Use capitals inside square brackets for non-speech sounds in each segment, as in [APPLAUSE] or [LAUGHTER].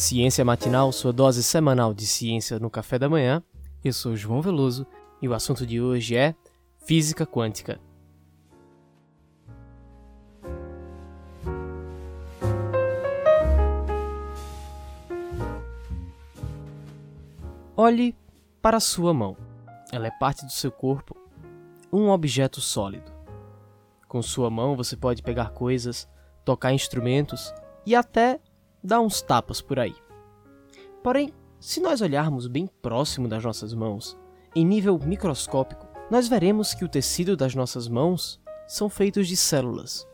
Ciência Matinal, sua dose semanal de ciência no café da manhã. Eu sou João Veloso e o assunto de hoje é física quântica. Olhe para a sua mão. Ela é parte do seu corpo, um objeto sólido. Com sua mão você pode pegar coisas, tocar instrumentos e até dar uns tapas por aí. Porém, se nós olharmos bem próximo das nossas mãos, em nível microscópico, nós veremos que o tecido das nossas mãos são feitos de células.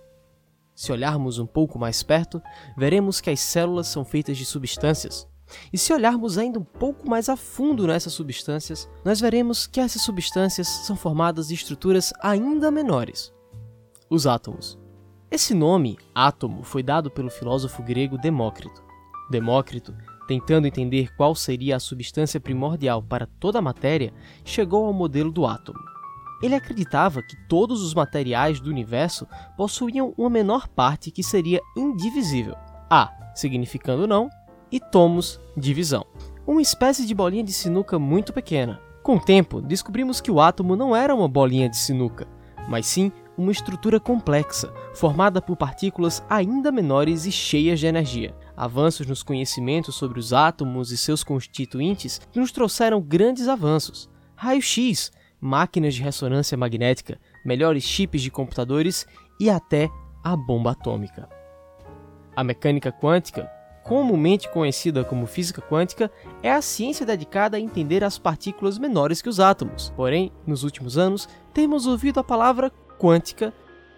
Se olharmos um pouco mais perto, veremos que as células são feitas de substâncias. E se olharmos ainda um pouco mais a fundo nessas substâncias, nós veremos que essas substâncias são formadas de estruturas ainda menores os átomos. Esse nome, átomo, foi dado pelo filósofo grego Demócrito. Demócrito, tentando entender qual seria a substância primordial para toda a matéria, chegou ao modelo do átomo. Ele acreditava que todos os materiais do universo possuíam uma menor parte que seria indivisível. A, significando não, e tomos, divisão. Uma espécie de bolinha de sinuca muito pequena. Com o tempo, descobrimos que o átomo não era uma bolinha de sinuca, mas sim uma estrutura complexa, formada por partículas ainda menores e cheias de energia. Avanços nos conhecimentos sobre os átomos e seus constituintes nos trouxeram grandes avanços. Raio-X, máquinas de ressonância magnética, melhores chips de computadores e até a bomba atômica. A mecânica quântica, comumente conhecida como física quântica, é a ciência dedicada a entender as partículas menores que os átomos. Porém, nos últimos anos, temos ouvido a palavra quântica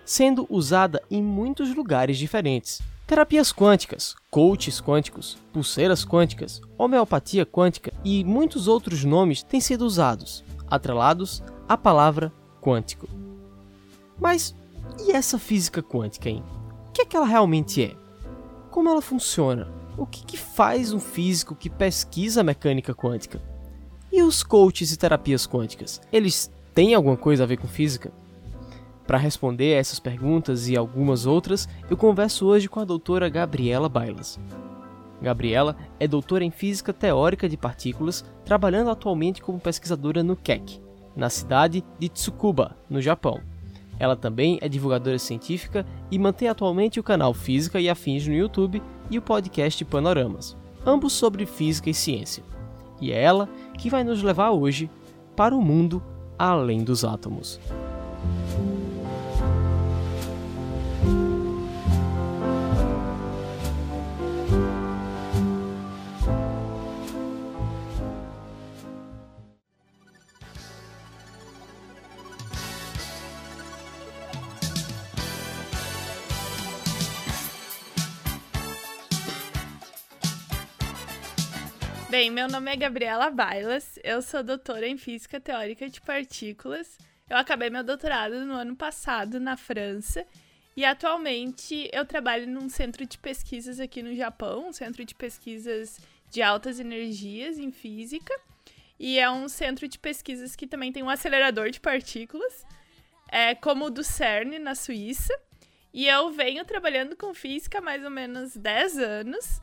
sendo usada em muitos lugares diferentes. Terapias quânticas, coaches quânticos, pulseiras quânticas, homeopatia quântica e muitos outros nomes têm sido usados, atrelados à palavra quântico. Mas e essa física quântica, hein? O que é que ela realmente é? Como ela funciona? O que, que faz um físico que pesquisa a mecânica quântica? E os coaches e terapias quânticas? Eles têm alguma coisa a ver com física? Para responder a essas perguntas e algumas outras, eu converso hoje com a doutora Gabriela Bailas. Gabriela é doutora em Física Teórica de Partículas, trabalhando atualmente como pesquisadora no Keck, na cidade de Tsukuba, no Japão. Ela também é divulgadora científica e mantém atualmente o canal Física e Afins no YouTube e o podcast Panoramas, ambos sobre física e ciência. E é ela que vai nos levar hoje para o mundo além dos átomos. Meu nome é Gabriela Bailas, eu sou doutora em Física Teórica de Partículas. Eu acabei meu doutorado no ano passado na França e atualmente eu trabalho num centro de pesquisas aqui no Japão, um centro de pesquisas de altas energias em física. E é um centro de pesquisas que também tem um acelerador de partículas, é, como o do CERN na Suíça. E eu venho trabalhando com física há mais ou menos 10 anos.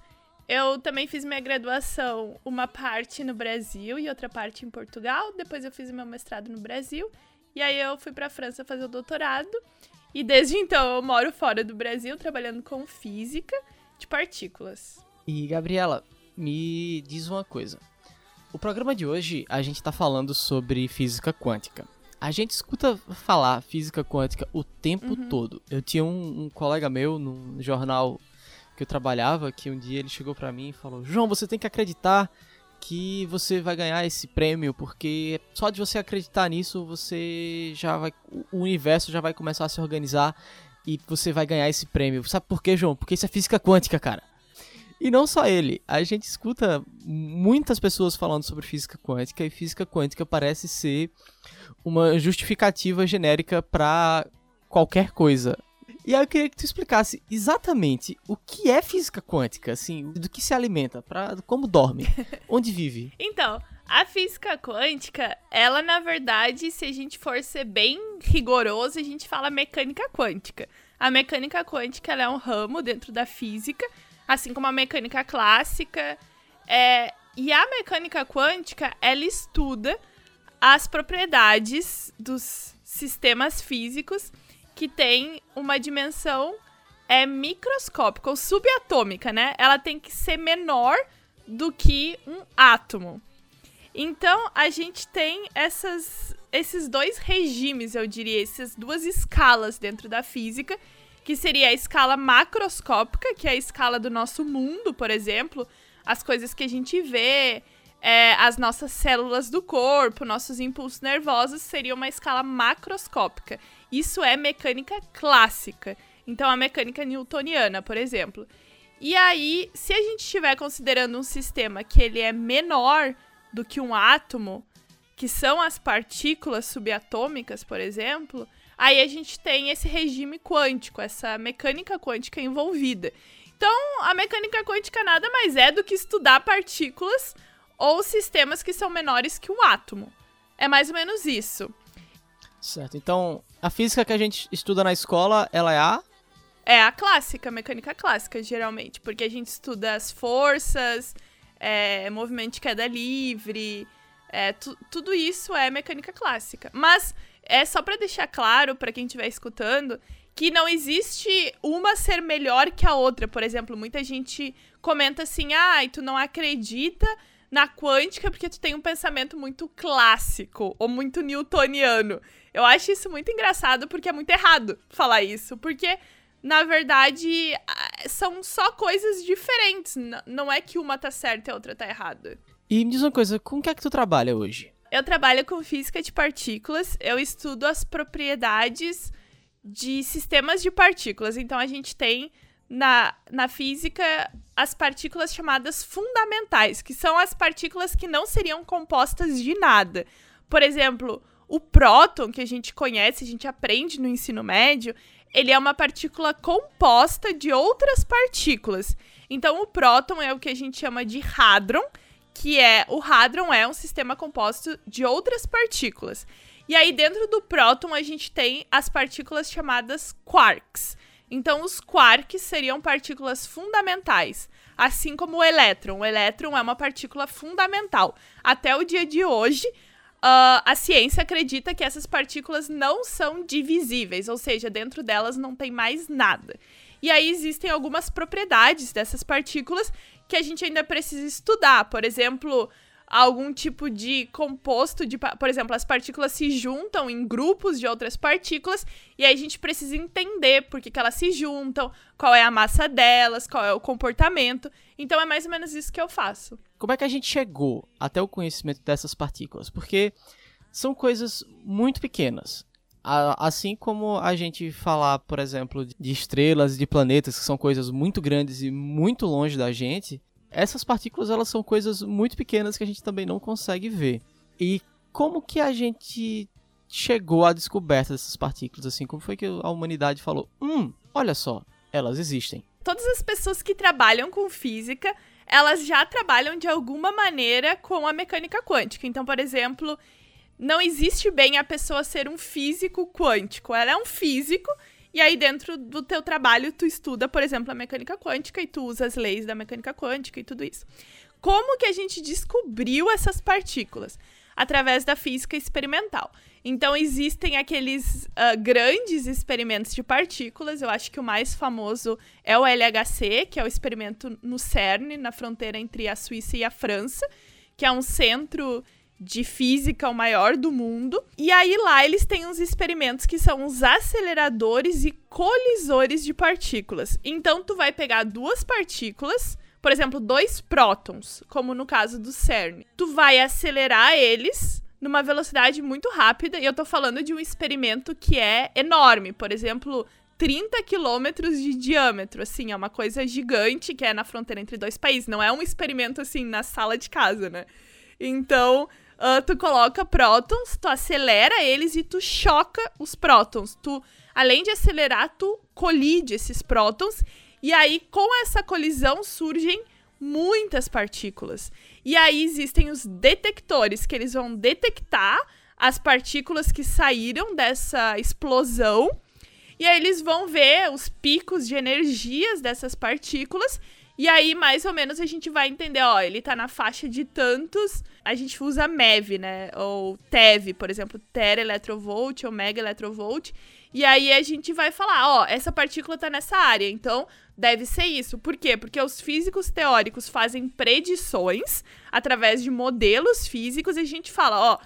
Eu também fiz minha graduação, uma parte no Brasil e outra parte em Portugal. Depois eu fiz meu mestrado no Brasil. E aí eu fui para a França fazer o doutorado. E desde então eu moro fora do Brasil, trabalhando com física de partículas. E Gabriela, me diz uma coisa. O programa de hoje a gente está falando sobre física quântica. A gente escuta falar física quântica o tempo uhum. todo. Eu tinha um, um colega meu no jornal que eu trabalhava, que um dia ele chegou para mim e falou: João, você tem que acreditar que você vai ganhar esse prêmio, porque só de você acreditar nisso, você já vai. O universo já vai começar a se organizar e você vai ganhar esse prêmio. Sabe por quê, João? Porque isso é física quântica, cara. E não só ele, a gente escuta muitas pessoas falando sobre física quântica e física quântica parece ser uma justificativa genérica para qualquer coisa. E aí eu queria que tu explicasse exatamente o que é física quântica, assim, do que se alimenta, para como dorme, [LAUGHS] onde vive. Então, a física quântica, ela na verdade, se a gente for ser bem rigoroso, a gente fala mecânica quântica. A mecânica quântica é um ramo dentro da física, assim como a mecânica clássica. É, e a mecânica quântica, ela estuda as propriedades dos sistemas físicos que têm uma dimensão é microscópica ou subatômica, né? Ela tem que ser menor do que um átomo. Então, a gente tem essas, esses dois regimes, eu diria, essas duas escalas dentro da física, que seria a escala macroscópica, que é a escala do nosso mundo, por exemplo, as coisas que a gente vê, é, as nossas células do corpo, nossos impulsos nervosos, seria uma escala macroscópica. Isso é mecânica clássica. Então, a mecânica newtoniana, por exemplo. E aí, se a gente estiver considerando um sistema que ele é menor do que um átomo, que são as partículas subatômicas, por exemplo, aí a gente tem esse regime quântico, essa mecânica quântica envolvida. Então, a mecânica quântica nada mais é do que estudar partículas ou sistemas que são menores que um átomo. É mais ou menos isso. Certo. Então, a física que a gente estuda na escola, ela é a é a clássica, a mecânica clássica, geralmente. Porque a gente estuda as forças, é, movimento de queda livre, é, tu, tudo isso é mecânica clássica. Mas é só para deixar claro para quem estiver escutando que não existe uma ser melhor que a outra. Por exemplo, muita gente comenta assim: "Ah, tu não acredita na quântica porque tu tem um pensamento muito clássico ou muito newtoniano". Eu acho isso muito engraçado porque é muito errado falar isso, porque na verdade, são só coisas diferentes. não é que uma tá certa e a outra tá errada. E me diz uma coisa, com o que é que tu trabalha hoje? Eu trabalho com física de partículas. Eu estudo as propriedades de sistemas de partículas. Então, a gente tem na, na física as partículas chamadas fundamentais, que são as partículas que não seriam compostas de nada. Por exemplo, o próton, que a gente conhece, a gente aprende no ensino médio, ele é uma partícula composta de outras partículas. Então, o próton é o que a gente chama de hadron, que é o hadron é um sistema composto de outras partículas. E aí, dentro do próton, a gente tem as partículas chamadas quarks. Então, os quarks seriam partículas fundamentais, assim como o elétron. O elétron é uma partícula fundamental. Até o dia de hoje, Uh, a ciência acredita que essas partículas não são divisíveis, ou seja, dentro delas não tem mais nada. E aí existem algumas propriedades dessas partículas que a gente ainda precisa estudar. Por exemplo, algum tipo de composto de, por exemplo, as partículas se juntam em grupos de outras partículas e aí a gente precisa entender por que, que elas se juntam, qual é a massa delas, qual é o comportamento. Então é mais ou menos isso que eu faço. Como é que a gente chegou até o conhecimento dessas partículas? Porque são coisas muito pequenas. Assim como a gente falar, por exemplo, de estrelas e de planetas, que são coisas muito grandes e muito longe da gente, essas partículas elas são coisas muito pequenas que a gente também não consegue ver. E como que a gente chegou à descoberta dessas partículas assim? Como foi que a humanidade falou: "Hum, olha só, elas existem"? Todas as pessoas que trabalham com física, elas já trabalham de alguma maneira com a mecânica quântica. Então, por exemplo, não existe bem a pessoa ser um físico quântico. Ela é um físico e aí, dentro do teu trabalho, tu estuda, por exemplo, a mecânica quântica e tu usa as leis da mecânica quântica e tudo isso. Como que a gente descobriu essas partículas? Através da física experimental. Então, existem aqueles uh, grandes experimentos de partículas. Eu acho que o mais famoso é o LHC, que é o experimento no CERN, na fronteira entre a Suíça e a França, que é um centro de física, o maior do mundo. E aí lá eles têm uns experimentos que são os aceleradores e colisores de partículas. Então tu vai pegar duas partículas, por exemplo, dois prótons, como no caso do CERN. Tu vai acelerar eles numa velocidade muito rápida, e eu tô falando de um experimento que é enorme, por exemplo, 30 quilômetros de diâmetro, assim, é uma coisa gigante que é na fronteira entre dois países, não é um experimento assim na sala de casa, né? Então, uh, tu coloca prótons, tu acelera eles e tu choca os prótons. Tu, além de acelerar, tu colide esses prótons. E aí, com essa colisão, surgem muitas partículas. E aí existem os detectores, que eles vão detectar as partículas que saíram dessa explosão. E aí eles vão ver os picos de energias dessas partículas E aí, mais ou menos, a gente vai entender, ó, ele tá na faixa de tantos. A gente usa MEV, né? Ou TeV, por exemplo, tera electrovolt ou mega electrovolt. E aí a gente vai falar, ó, essa partícula tá nessa área, então deve ser isso. Por quê? Porque os físicos teóricos fazem predições através de modelos físicos e a gente fala, ó,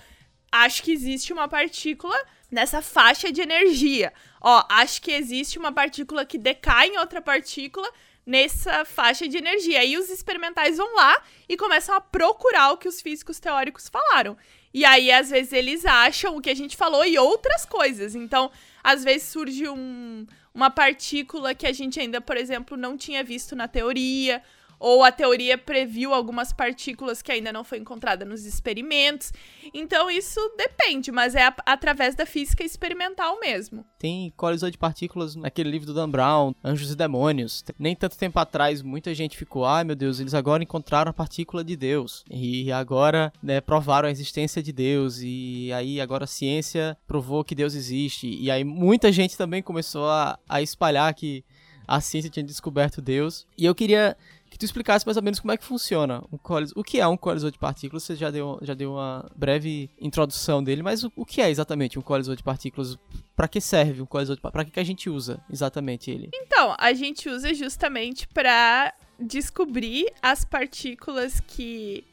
acho que existe uma partícula nessa faixa de energia. Ó, acho que existe uma partícula que decai em outra partícula nessa faixa de energia. Aí os experimentais vão lá e começam a procurar o que os físicos teóricos falaram. E aí, às vezes, eles acham o que a gente falou e outras coisas. Então, às vezes surge um, uma partícula que a gente ainda, por exemplo, não tinha visto na teoria, ou a teoria previu algumas partículas que ainda não foi encontrada nos experimentos. Então isso depende, mas é a, através da física experimental mesmo. Tem colisão de partículas naquele livro do Dan Brown, Anjos e Demônios. Nem tanto tempo atrás, muita gente ficou, ai meu Deus, eles agora encontraram a partícula de Deus. E agora, né, provaram a existência de Deus. E aí agora a ciência provou que Deus existe. E aí muita gente também começou a, a espalhar que a ciência tinha descoberto Deus. E eu queria que tu explicasse mais ou menos como é que funciona um colisor. O que é um colisor de partículas? Você já deu, já deu uma breve introdução dele, mas o, o que é exatamente um colisor de partículas? Para que serve um colisor de Para que, que a gente usa exatamente ele? Então, a gente usa justamente para descobrir as partículas que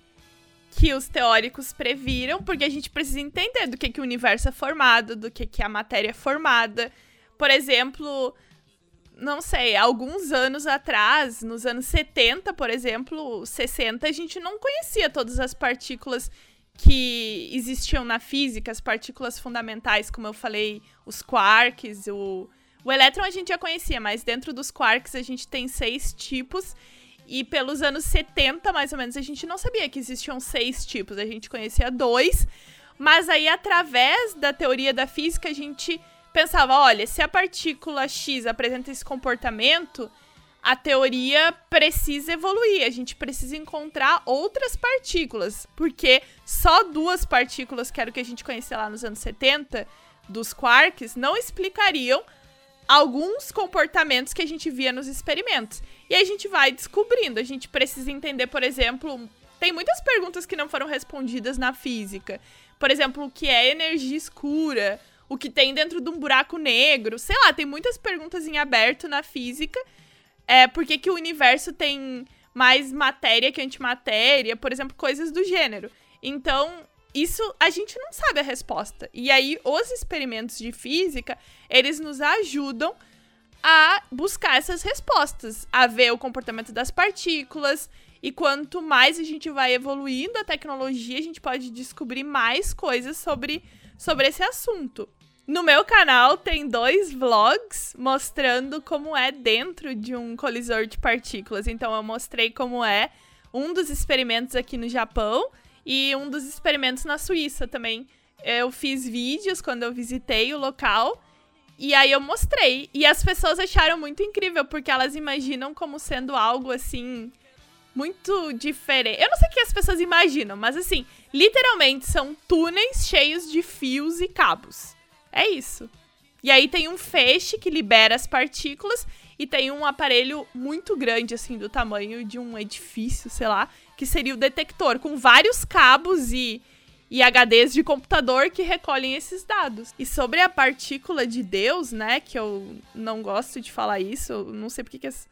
que os teóricos previram, porque a gente precisa entender do que, que o universo é formado, do que, que a matéria é formada. Por exemplo, não sei, alguns anos atrás, nos anos 70, por exemplo, 60, a gente não conhecia todas as partículas que existiam na física, as partículas fundamentais, como eu falei, os quarks, o, o elétron a gente já conhecia, mas dentro dos quarks a gente tem seis tipos. E pelos anos 70, mais ou menos, a gente não sabia que existiam seis tipos, a gente conhecia dois. Mas aí, através da teoria da física, a gente pensava, olha, se a partícula X apresenta esse comportamento, a teoria precisa evoluir, a gente precisa encontrar outras partículas, porque só duas partículas, que era o que a gente conhecia lá nos anos 70, dos quarks, não explicariam alguns comportamentos que a gente via nos experimentos. E a gente vai descobrindo, a gente precisa entender, por exemplo, tem muitas perguntas que não foram respondidas na física. Por exemplo, o que é energia escura? O que tem dentro de um buraco negro. Sei lá, tem muitas perguntas em aberto na física. É, por que, que o universo tem mais matéria que antimatéria? Por exemplo, coisas do gênero. Então, isso a gente não sabe a resposta. E aí, os experimentos de física, eles nos ajudam a buscar essas respostas, a ver o comportamento das partículas. E quanto mais a gente vai evoluindo a tecnologia, a gente pode descobrir mais coisas sobre, sobre esse assunto. No meu canal tem dois vlogs mostrando como é dentro de um colisor de partículas. Então eu mostrei como é um dos experimentos aqui no Japão e um dos experimentos na Suíça também. Eu fiz vídeos quando eu visitei o local e aí eu mostrei. E as pessoas acharam muito incrível, porque elas imaginam como sendo algo assim muito diferente. Eu não sei o que as pessoas imaginam, mas assim, literalmente são túneis cheios de fios e cabos. É isso. E aí tem um feixe que libera as partículas e tem um aparelho muito grande, assim, do tamanho de um edifício, sei lá, que seria o detector, com vários cabos e, e HDs de computador que recolhem esses dados. E sobre a partícula de Deus, né, que eu não gosto de falar isso, não sei porque que as...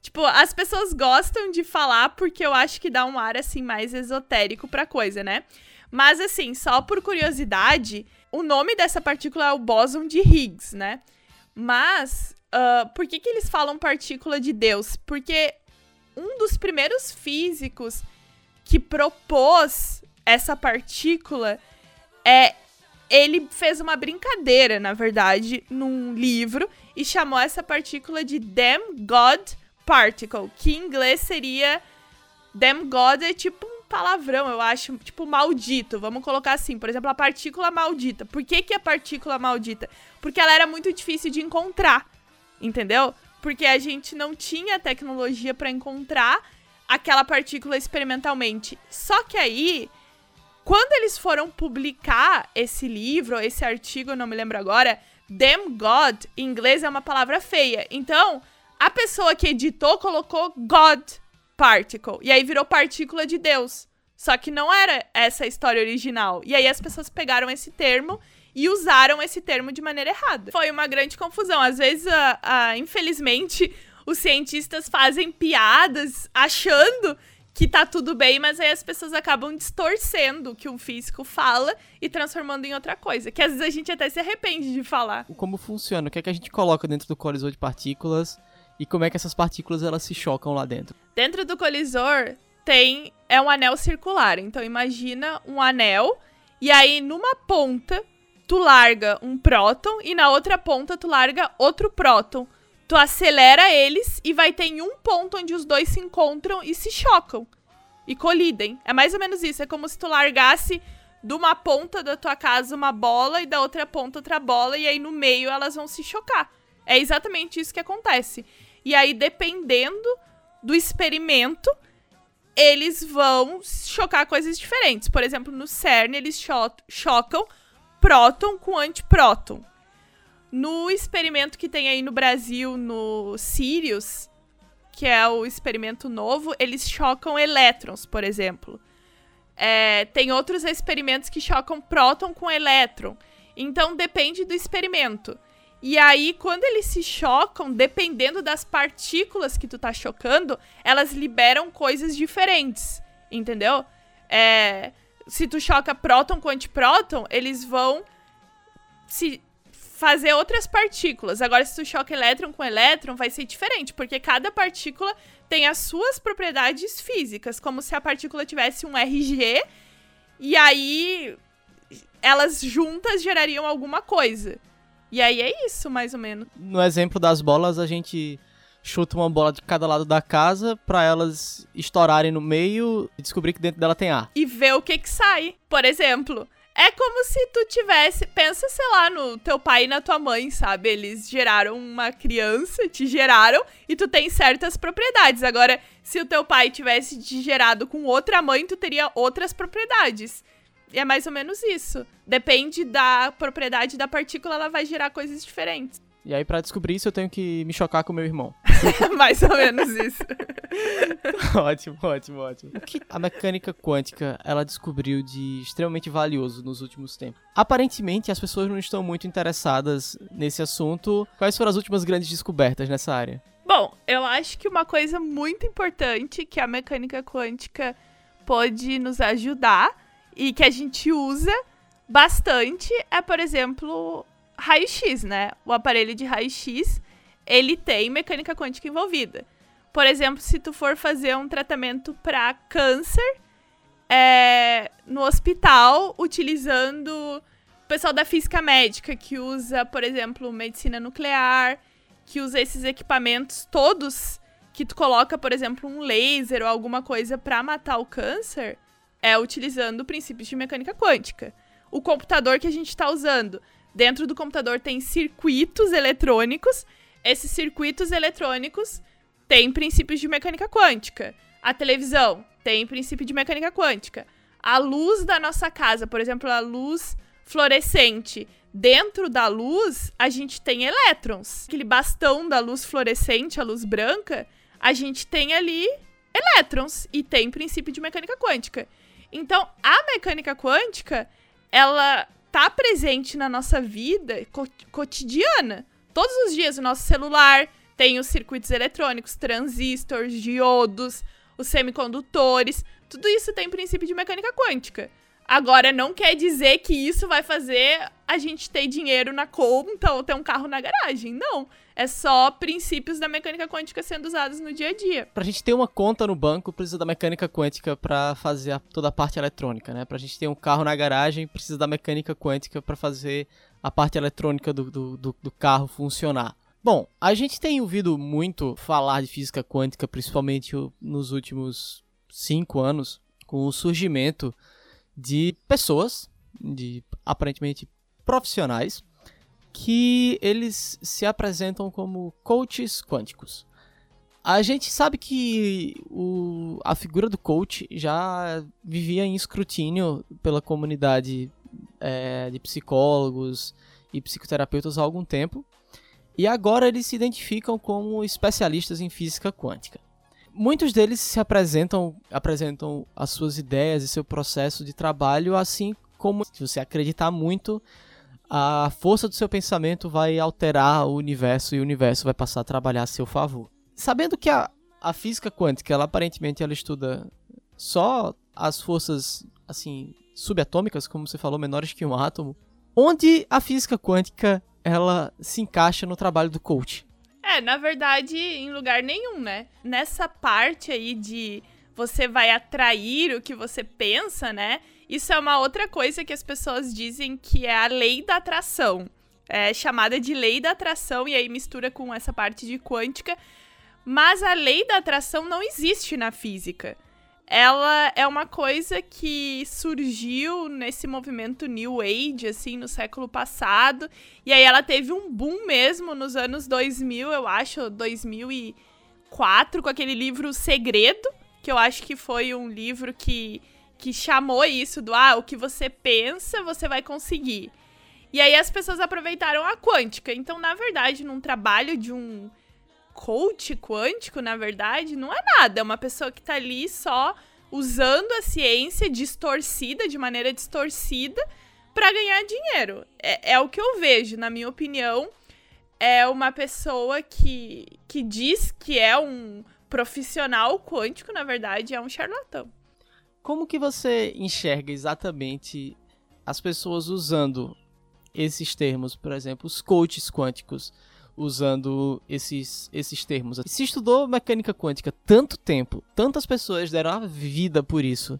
Tipo, as pessoas gostam de falar porque eu acho que dá um ar, assim, mais esotérico pra coisa, né? Mas, assim, só por curiosidade, o nome dessa partícula é o bóson de Higgs, né? Mas, uh, por que, que eles falam partícula de Deus? Porque um dos primeiros físicos que propôs essa partícula é ele fez uma brincadeira, na verdade, num livro e chamou essa partícula de Damn God Particle, que em inglês seria Damn God é tipo palavrão, eu acho, tipo, maldito. Vamos colocar assim, por exemplo, a partícula maldita. Por que, que é partícula maldita? Porque ela era muito difícil de encontrar, entendeu? Porque a gente não tinha tecnologia para encontrar aquela partícula experimentalmente. Só que aí, quando eles foram publicar esse livro, esse artigo, eu não me lembro agora, Damn God, em inglês é uma palavra feia. Então, a pessoa que editou colocou God particle. E aí virou partícula de Deus. Só que não era essa a história original. E aí as pessoas pegaram esse termo e usaram esse termo de maneira errada. Foi uma grande confusão. Às vezes, a, a, infelizmente, os cientistas fazem piadas achando que tá tudo bem, mas aí as pessoas acabam distorcendo o que um físico fala e transformando em outra coisa, que às vezes a gente até se arrepende de falar. Como funciona? O que é que a gente coloca dentro do colisor de partículas e como é que essas partículas elas se chocam lá dentro? Dentro do colisor tem é um anel circular. Então imagina um anel e aí numa ponta tu larga um próton e na outra ponta tu larga outro próton tu acelera eles e vai ter em um ponto onde os dois se encontram e se chocam e colidem. É mais ou menos isso. É como se tu largasse de uma ponta da tua casa uma bola e da outra ponta outra bola e aí no meio elas vão se chocar. É exatamente isso que acontece. E aí dependendo do experimento, eles vão chocar coisas diferentes. Por exemplo, no CERN eles cho chocam próton com antipróton. No experimento que tem aí no Brasil, no Sirius, que é o experimento novo, eles chocam elétrons, por exemplo. É, tem outros experimentos que chocam próton com elétron. Então depende do experimento. E aí, quando eles se chocam, dependendo das partículas que tu tá chocando, elas liberam coisas diferentes. Entendeu? É, se tu choca próton com antipróton, eles vão se fazer outras partículas. Agora, se tu choca elétron com elétron, vai ser diferente, porque cada partícula tem as suas propriedades físicas, como se a partícula tivesse um RG, e aí elas juntas gerariam alguma coisa. E aí é isso, mais ou menos. No exemplo das bolas, a gente chuta uma bola de cada lado da casa para elas estourarem no meio e descobrir que dentro dela tem ar. E ver o que que sai. Por exemplo, é como se tu tivesse. Pensa, sei lá, no teu pai e na tua mãe, sabe? Eles geraram uma criança, te geraram, e tu tem certas propriedades. Agora, se o teu pai tivesse te gerado com outra mãe, tu teria outras propriedades. E é mais ou menos isso. Depende da propriedade da partícula, ela vai gerar coisas diferentes. E aí, para descobrir isso, eu tenho que me chocar com meu irmão. [LAUGHS] Mais ou menos isso. [LAUGHS] ótimo, ótimo, ótimo. O que a mecânica quântica ela descobriu de extremamente valioso nos últimos tempos? Aparentemente, as pessoas não estão muito interessadas nesse assunto. Quais foram as últimas grandes descobertas nessa área? Bom, eu acho que uma coisa muito importante que a mecânica quântica pode nos ajudar e que a gente usa bastante é, por exemplo, raio-x, né? O aparelho de raio-x, ele tem mecânica quântica envolvida. Por exemplo, se tu for fazer um tratamento para câncer é, no hospital, utilizando o pessoal da física médica, que usa, por exemplo, medicina nuclear, que usa esses equipamentos todos que tu coloca, por exemplo, um laser ou alguma coisa para matar o câncer, é utilizando princípios de mecânica quântica. O computador que a gente está usando Dentro do computador tem circuitos eletrônicos. Esses circuitos eletrônicos têm princípios de mecânica quântica. A televisão tem princípio de mecânica quântica. A luz da nossa casa, por exemplo, a luz fluorescente. Dentro da luz, a gente tem elétrons. Aquele bastão da luz fluorescente, a luz branca, a gente tem ali elétrons e tem princípio de mecânica quântica. Então, a mecânica quântica, ela tá presente na nossa vida co cotidiana. Todos os dias o nosso celular tem os circuitos eletrônicos, transistores, diodos, os semicondutores, tudo isso tem princípio de mecânica quântica. Agora, não quer dizer que isso vai fazer a gente ter dinheiro na conta ou ter um carro na garagem. Não. É só princípios da mecânica quântica sendo usados no dia a dia. Pra gente ter uma conta no banco, precisa da mecânica quântica para fazer toda a parte eletrônica, né? Pra gente ter um carro na garagem, precisa da mecânica quântica para fazer a parte eletrônica do, do, do, do carro funcionar. Bom, a gente tem ouvido muito falar de física quântica, principalmente nos últimos cinco anos, com o surgimento de pessoas, de aparentemente profissionais, que eles se apresentam como coaches quânticos. A gente sabe que o, a figura do coach já vivia em escrutínio pela comunidade é, de psicólogos e psicoterapeutas há algum tempo, e agora eles se identificam como especialistas em física quântica. muitos deles se apresentam, apresentam as suas ideias e seu processo de trabalho, assim como se você acreditar muito, a força do seu pensamento vai alterar o universo e o universo vai passar a trabalhar a seu favor. Sabendo que a, a física quântica, ela aparentemente ela estuda só as forças assim subatômicas, como você falou, menores que um átomo, onde a física quântica ela se encaixa no trabalho do coach. É, na verdade, em lugar nenhum, né? Nessa parte aí de você vai atrair o que você pensa, né? Isso é uma outra coisa que as pessoas dizem que é a lei da atração. É chamada de lei da atração e aí mistura com essa parte de quântica. Mas a lei da atração não existe na física ela é uma coisa que surgiu nesse movimento New Age, assim, no século passado. E aí ela teve um boom mesmo nos anos 2000, eu acho, 2004, com aquele livro Segredo, que eu acho que foi um livro que, que chamou isso do, ah, o que você pensa, você vai conseguir. E aí as pessoas aproveitaram a quântica. Então, na verdade, num trabalho de um coach quântico, na verdade, não é nada. É uma pessoa que tá ali só usando a ciência distorcida, de maneira distorcida, para ganhar dinheiro. É, é o que eu vejo, na minha opinião. É uma pessoa que, que diz que é um profissional quântico, na verdade, é um charlatão. Como que você enxerga exatamente as pessoas usando esses termos, por exemplo, os coaches quânticos? usando esses, esses termos. Se estudou mecânica quântica tanto tempo, tantas pessoas deram a vida por isso,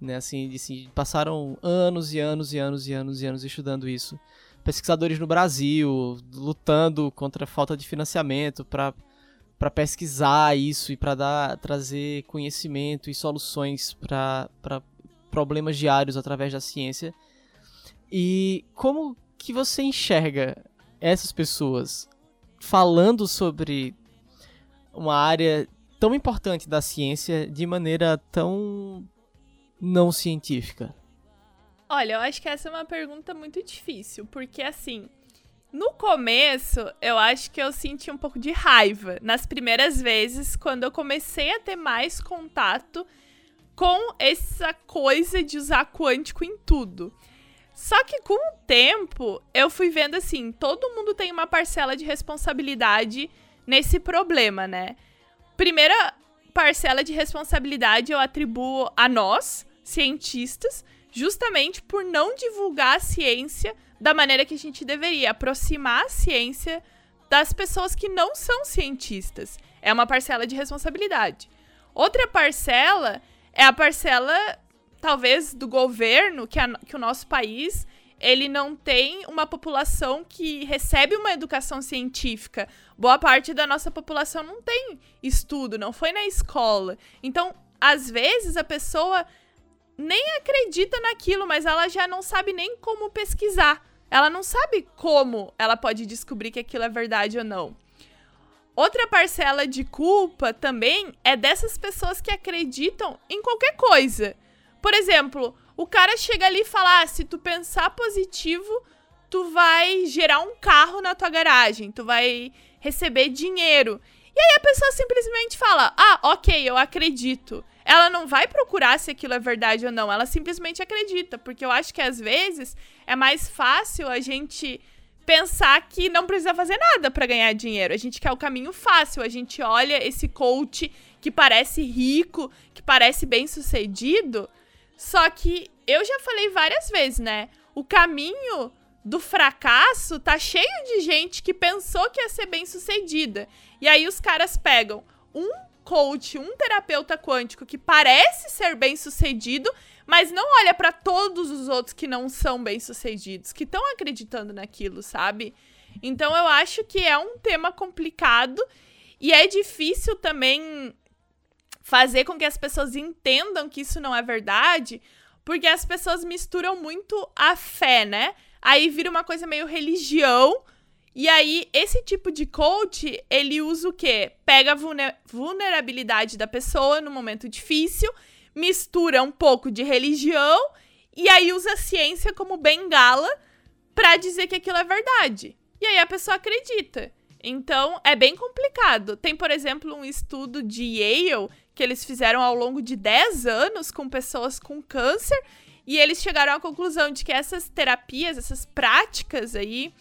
né? Assim, assim, passaram anos e anos e anos e anos e anos estudando isso. Pesquisadores no Brasil lutando contra a falta de financiamento para para pesquisar isso e para trazer conhecimento e soluções para problemas diários através da ciência. E como que você enxerga essas pessoas falando sobre uma área tão importante da ciência de maneira tão não científica? Olha, eu acho que essa é uma pergunta muito difícil, porque assim, no começo, eu acho que eu senti um pouco de raiva nas primeiras vezes, quando eu comecei a ter mais contato com essa coisa de usar quântico em tudo. Só que com o tempo, eu fui vendo assim, todo mundo tem uma parcela de responsabilidade nesse problema, né? Primeira parcela de responsabilidade eu atribuo a nós, cientistas, justamente por não divulgar a ciência da maneira que a gente deveria, aproximar a ciência das pessoas que não são cientistas. É uma parcela de responsabilidade. Outra parcela é a parcela talvez do governo que, a, que o nosso país ele não tem uma população que recebe uma educação científica. Boa parte da nossa população não tem estudo, não foi na escola. Então, às vezes a pessoa nem acredita naquilo, mas ela já não sabe nem como pesquisar. Ela não sabe como ela pode descobrir que aquilo é verdade ou não. Outra parcela de culpa também é dessas pessoas que acreditam em qualquer coisa. Por exemplo, o cara chega ali e fala: ah, se tu pensar positivo, tu vai gerar um carro na tua garagem, tu vai receber dinheiro. E aí a pessoa simplesmente fala: ah, ok, eu acredito. Ela não vai procurar se aquilo é verdade ou não, ela simplesmente acredita, porque eu acho que às vezes é mais fácil a gente pensar que não precisa fazer nada para ganhar dinheiro. A gente quer o caminho fácil, a gente olha esse coach que parece rico, que parece bem sucedido, só que eu já falei várias vezes, né? O caminho do fracasso tá cheio de gente que pensou que ia ser bem sucedida. E aí os caras pegam um coach, um terapeuta quântico que parece ser bem sucedido, mas não olha para todos os outros que não são bem sucedidos, que estão acreditando naquilo, sabe? Então eu acho que é um tema complicado e é difícil também fazer com que as pessoas entendam que isso não é verdade, porque as pessoas misturam muito a fé, né? Aí vira uma coisa meio religião. E aí, esse tipo de coach, ele usa o quê? Pega a vulnerabilidade da pessoa no momento difícil, mistura um pouco de religião e aí usa a ciência como bengala para dizer que aquilo é verdade. E aí a pessoa acredita. Então, é bem complicado. Tem, por exemplo, um estudo de Yale que eles fizeram ao longo de 10 anos com pessoas com câncer e eles chegaram à conclusão de que essas terapias, essas práticas aí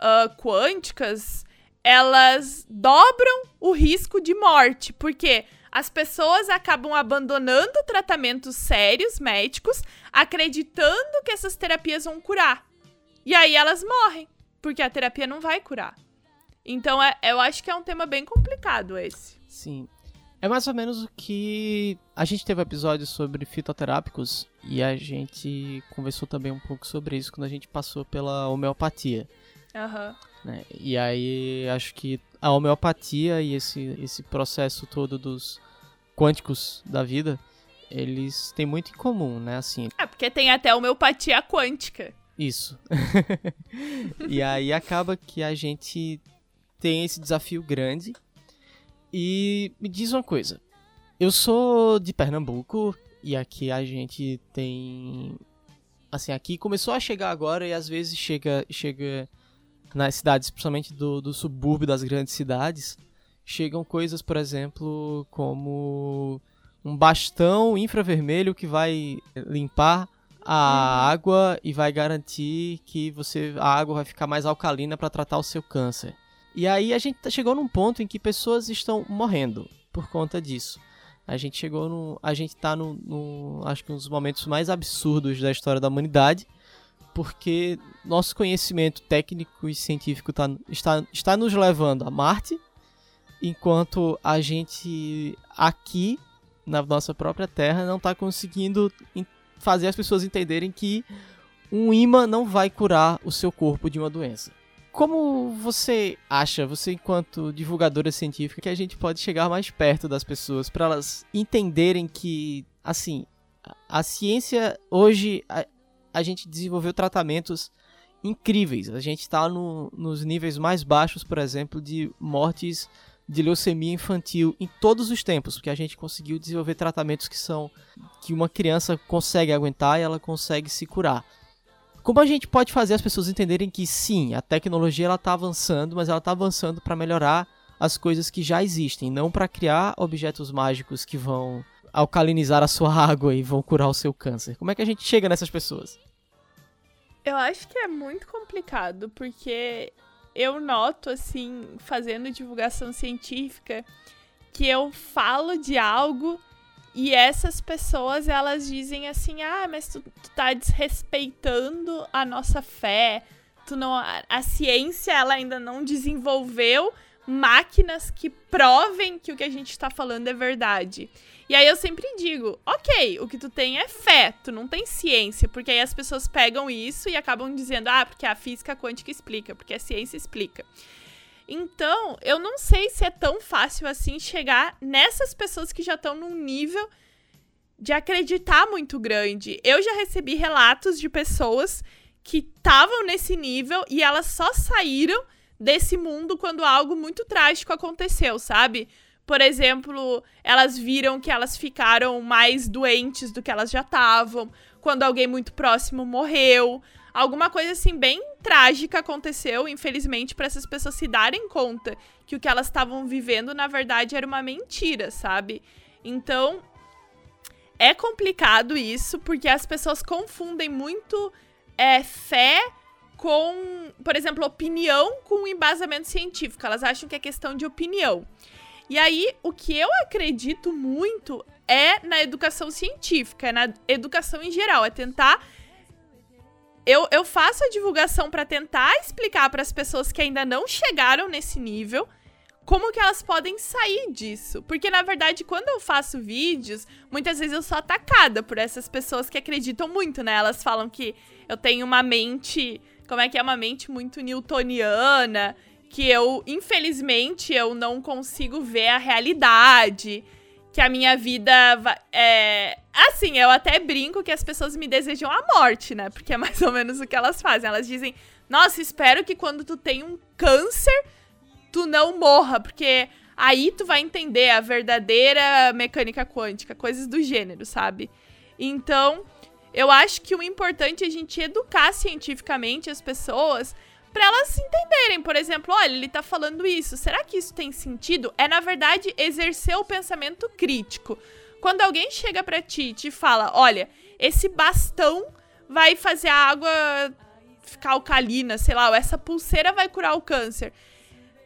uh, quânticas, elas dobram o risco de morte, porque as pessoas acabam abandonando tratamentos sérios médicos, acreditando que essas terapias vão curar. E aí elas morrem, porque a terapia não vai curar. Então é, eu acho que é um tema bem complicado esse. Sim. É mais ou menos o que a gente teve episódios sobre fitoterápicos e a gente conversou também um pouco sobre isso quando a gente passou pela homeopatia. Aham. Uhum. Né? E aí acho que a homeopatia e esse, esse processo todo dos quânticos da vida, eles têm muito em comum, né? Assim. É, porque tem até homeopatia quântica. Isso. [LAUGHS] e aí acaba que a gente tem esse desafio grande. E me diz uma coisa. Eu sou de Pernambuco e aqui a gente tem assim, aqui começou a chegar agora e às vezes chega chega nas cidades, principalmente do, do subúrbio das grandes cidades, chegam coisas, por exemplo, como um bastão infravermelho que vai limpar a uhum. água e vai garantir que você a água vai ficar mais alcalina para tratar o seu câncer. E aí a gente tá, chegou num ponto em que pessoas estão morrendo por conta disso. A gente chegou no. A gente tá no, no. Acho que um dos momentos mais absurdos da história da humanidade porque nosso conhecimento técnico e científico tá, está, está nos levando a Marte, enquanto a gente aqui, na nossa própria Terra, não está conseguindo fazer as pessoas entenderem que um imã não vai curar o seu corpo de uma doença. Como você acha, você enquanto divulgadora científica, que a gente pode chegar mais perto das pessoas para elas entenderem que, assim, a ciência hoje a gente desenvolveu tratamentos incríveis. A gente está no, nos níveis mais baixos, por exemplo, de mortes de leucemia infantil em todos os tempos, porque a gente conseguiu desenvolver tratamentos que são que uma criança consegue aguentar e ela consegue se curar. Como a gente pode fazer as pessoas entenderem que sim, a tecnologia ela está avançando, mas ela está avançando para melhorar as coisas que já existem, não para criar objetos mágicos que vão alcalinizar a sua [LAUGHS] água e vão curar o seu câncer? Como é que a gente chega nessas pessoas? Eu acho que é muito complicado, porque eu noto, assim, fazendo divulgação científica, que eu falo de algo e essas pessoas, elas dizem assim, ah, mas tu, tu tá desrespeitando a nossa fé, tu não, a, a ciência, ela ainda não desenvolveu máquinas que provem que o que a gente está falando é verdade. E aí eu sempre digo, ok, o que tu tem é fé, tu não tem ciência, porque aí as pessoas pegam isso e acabam dizendo, ah, porque a física quântica explica, porque a ciência explica. Então, eu não sei se é tão fácil assim chegar nessas pessoas que já estão num nível de acreditar muito grande. Eu já recebi relatos de pessoas que estavam nesse nível e elas só saíram desse mundo quando algo muito trágico aconteceu, sabe? Por exemplo, elas viram que elas ficaram mais doentes do que elas já estavam, quando alguém muito próximo morreu. Alguma coisa assim bem trágica aconteceu, infelizmente, para essas pessoas se darem conta que o que elas estavam vivendo na verdade era uma mentira, sabe? Então, é complicado isso, porque as pessoas confundem muito é, fé com, por exemplo, opinião com embasamento científico. Elas acham que é questão de opinião. E aí, o que eu acredito muito é na educação científica, é na educação em geral, é tentar. Eu, eu faço a divulgação para tentar explicar para as pessoas que ainda não chegaram nesse nível como que elas podem sair disso. Porque, na verdade, quando eu faço vídeos, muitas vezes eu sou atacada por essas pessoas que acreditam muito, né? Elas falam que eu tenho uma mente. Como é que é? Uma mente muito newtoniana que eu, infelizmente, eu não consigo ver a realidade, que a minha vida é assim, eu até brinco que as pessoas me desejam a morte, né? Porque é mais ou menos o que elas fazem. Elas dizem: "Nossa, espero que quando tu tem um câncer, tu não morra, porque aí tu vai entender a verdadeira mecânica quântica, coisas do gênero, sabe? Então, eu acho que o importante é a gente educar cientificamente as pessoas para elas entenderem, por exemplo, olha, ele tá falando isso, será que isso tem sentido? É na verdade exercer o pensamento crítico. Quando alguém chega para ti e te fala, olha, esse bastão vai fazer a água ficar alcalina, sei lá, ou essa pulseira vai curar o câncer.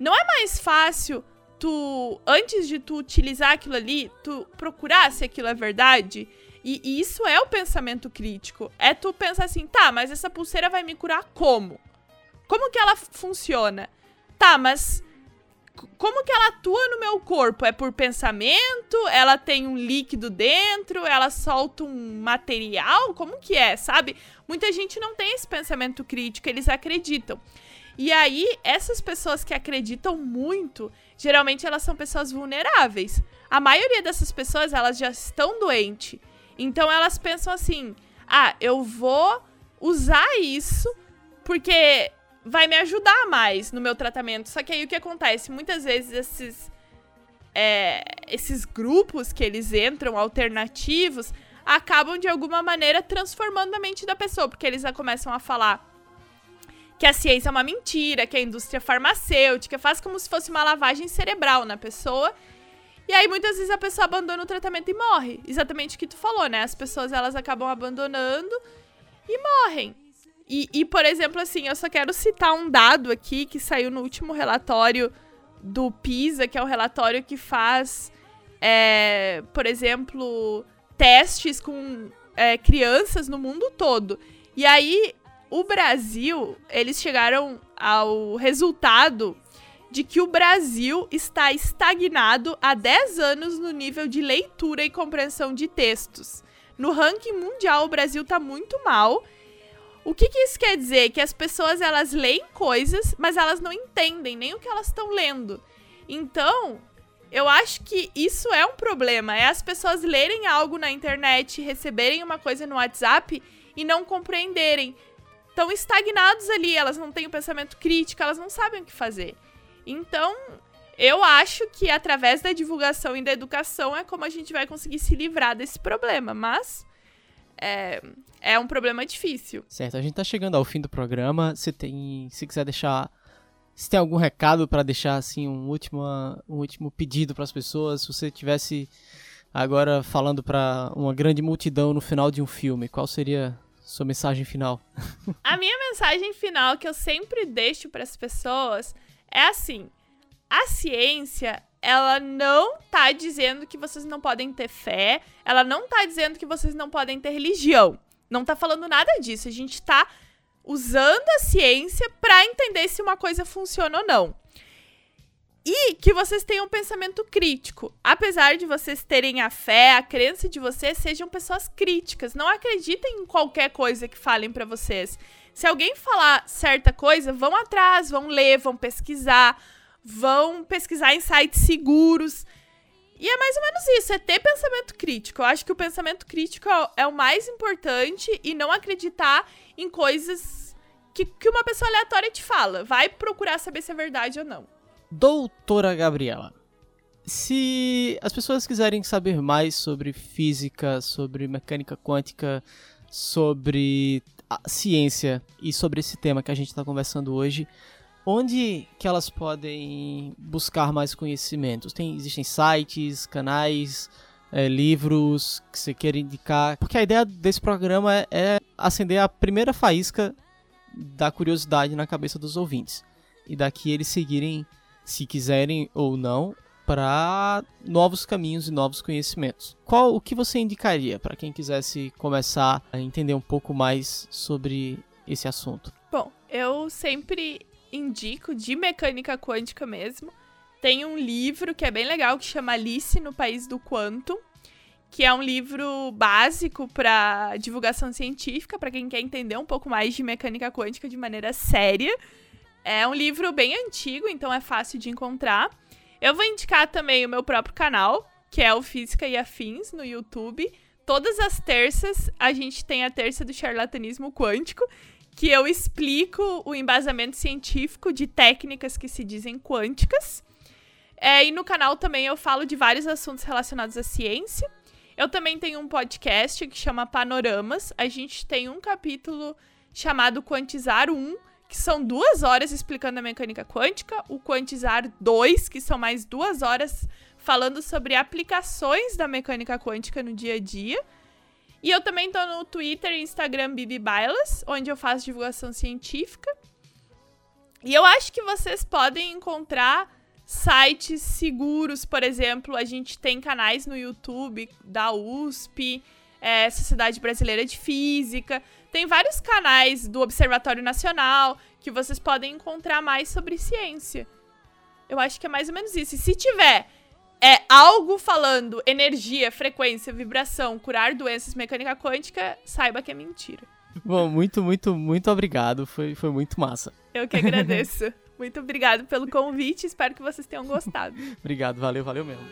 Não é mais fácil tu, antes de tu utilizar aquilo ali, tu procurar se aquilo é verdade? E, e isso é o pensamento crítico. É tu pensar assim, tá, mas essa pulseira vai me curar como? Como que ela funciona? Tá, mas como que ela atua no meu corpo? É por pensamento? Ela tem um líquido dentro? Ela solta um material? Como que é, sabe? Muita gente não tem esse pensamento crítico, eles acreditam. E aí, essas pessoas que acreditam muito, geralmente elas são pessoas vulneráveis. A maioria dessas pessoas, elas já estão doentes. Então elas pensam assim: "Ah, eu vou usar isso porque vai me ajudar mais no meu tratamento. Só que aí o que acontece? Muitas vezes esses, é, esses grupos que eles entram, alternativos, acabam de alguma maneira transformando a mente da pessoa, porque eles já começam a falar que a ciência é uma mentira, que a indústria farmacêutica faz como se fosse uma lavagem cerebral na pessoa. E aí muitas vezes a pessoa abandona o tratamento e morre. Exatamente o que tu falou, né? As pessoas elas acabam abandonando e morrem. E, e, por exemplo, assim, eu só quero citar um dado aqui que saiu no último relatório do PISA, que é o relatório que faz, é, por exemplo, testes com é, crianças no mundo todo. E aí, o Brasil, eles chegaram ao resultado de que o Brasil está estagnado há 10 anos no nível de leitura e compreensão de textos. No ranking mundial, o Brasil está muito mal o que, que isso quer dizer? Que as pessoas elas leem coisas, mas elas não entendem nem o que elas estão lendo. Então, eu acho que isso é um problema. É as pessoas lerem algo na internet, receberem uma coisa no WhatsApp e não compreenderem. Estão estagnados ali, elas não têm o pensamento crítico, elas não sabem o que fazer. Então, eu acho que através da divulgação e da educação é como a gente vai conseguir se livrar desse problema. Mas é, é um problema difícil. Certo, a gente tá chegando ao fim do programa. Se tem, se quiser deixar, se tem algum recado para deixar assim um último, um último pedido para as pessoas, se você tivesse agora falando para uma grande multidão no final de um filme, qual seria sua mensagem final? [LAUGHS] A minha mensagem final que eu sempre deixo para as pessoas é assim: a ciência ela não tá dizendo que vocês não podem ter fé, ela não tá dizendo que vocês não podem ter religião. Não tá falando nada disso. A gente tá usando a ciência para entender se uma coisa funciona ou não. E que vocês tenham um pensamento crítico. Apesar de vocês terem a fé, a crença de vocês, sejam pessoas críticas. Não acreditem em qualquer coisa que falem para vocês. Se alguém falar certa coisa, vão atrás, vão ler, vão pesquisar, vão pesquisar em sites seguros. E é mais ou menos isso, é ter pensamento crítico. Eu acho que o pensamento crítico é o mais importante e não acreditar em coisas que, que uma pessoa aleatória te fala. Vai procurar saber se é verdade ou não. Doutora Gabriela, se as pessoas quiserem saber mais sobre física, sobre mecânica quântica, sobre ciência e sobre esse tema que a gente está conversando hoje, onde que elas podem buscar mais conhecimentos? Tem, existem sites, canais, é, livros que você queira indicar? Porque a ideia desse programa é, é acender a primeira faísca da curiosidade na cabeça dos ouvintes. E daqui eles seguirem, se quiserem ou não, para novos caminhos e novos conhecimentos. Qual o que você indicaria para quem quisesse começar a entender um pouco mais sobre esse assunto? Bom, eu sempre indico de mecânica quântica mesmo. Tem um livro que é bem legal que chama Alice no País do Quantum, que é um livro básico para divulgação científica, para quem quer entender um pouco mais de mecânica quântica de maneira séria. É um livro bem antigo, então é fácil de encontrar. Eu vou indicar também o meu próprio canal, que é o Física e Afins no YouTube. Todas as terças a gente tem a terça do charlatanismo quântico, que eu explico o embasamento científico de técnicas que se dizem quânticas. É, e no canal também eu falo de vários assuntos relacionados à ciência. Eu também tenho um podcast que chama Panoramas. A gente tem um capítulo chamado Quantizar 1, que são duas horas explicando a mecânica quântica, o Quantizar 2, que são mais duas horas falando sobre aplicações da mecânica quântica no dia a dia. E eu também tô no Twitter e Instagram Bibi Bailas, onde eu faço divulgação científica. E eu acho que vocês podem encontrar sites seguros, por exemplo, a gente tem canais no YouTube da USP, é, Sociedade Brasileira de Física, tem vários canais do Observatório Nacional que vocês podem encontrar mais sobre ciência. Eu acho que é mais ou menos isso. E se tiver é algo falando energia, frequência, vibração, curar doenças, mecânica quântica, saiba que é mentira. Bom, muito, muito, muito obrigado. Foi, foi muito massa. Eu que agradeço. muito obrigado pelo convite. Espero que vocês tenham gostado. [LAUGHS] obrigado, valeu, valeu mesmo.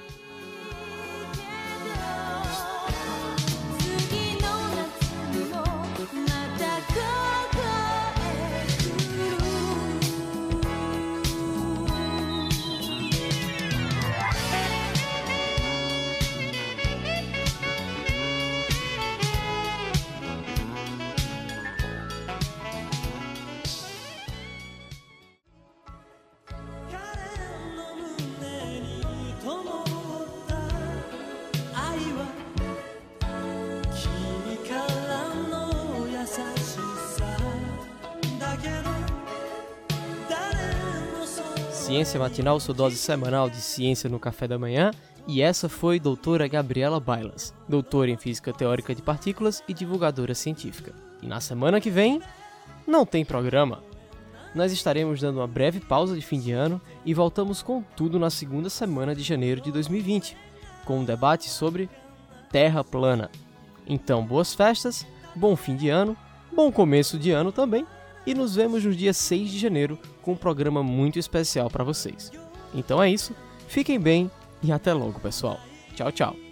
Ciência Matinal, sua dose semanal de ciência no café da manhã. E essa foi doutora Gabriela Bailas, doutora em Física Teórica de Partículas e divulgadora científica. E na semana que vem, não tem programa. Nós estaremos dando uma breve pausa de fim de ano e voltamos com tudo na segunda semana de janeiro de 2020, com um debate sobre Terra plana. Então, boas festas, bom fim de ano, bom começo de ano também e nos vemos no dia 6 de janeiro com um programa muito especial para vocês. Então é isso, fiquem bem e até logo, pessoal. Tchau, tchau.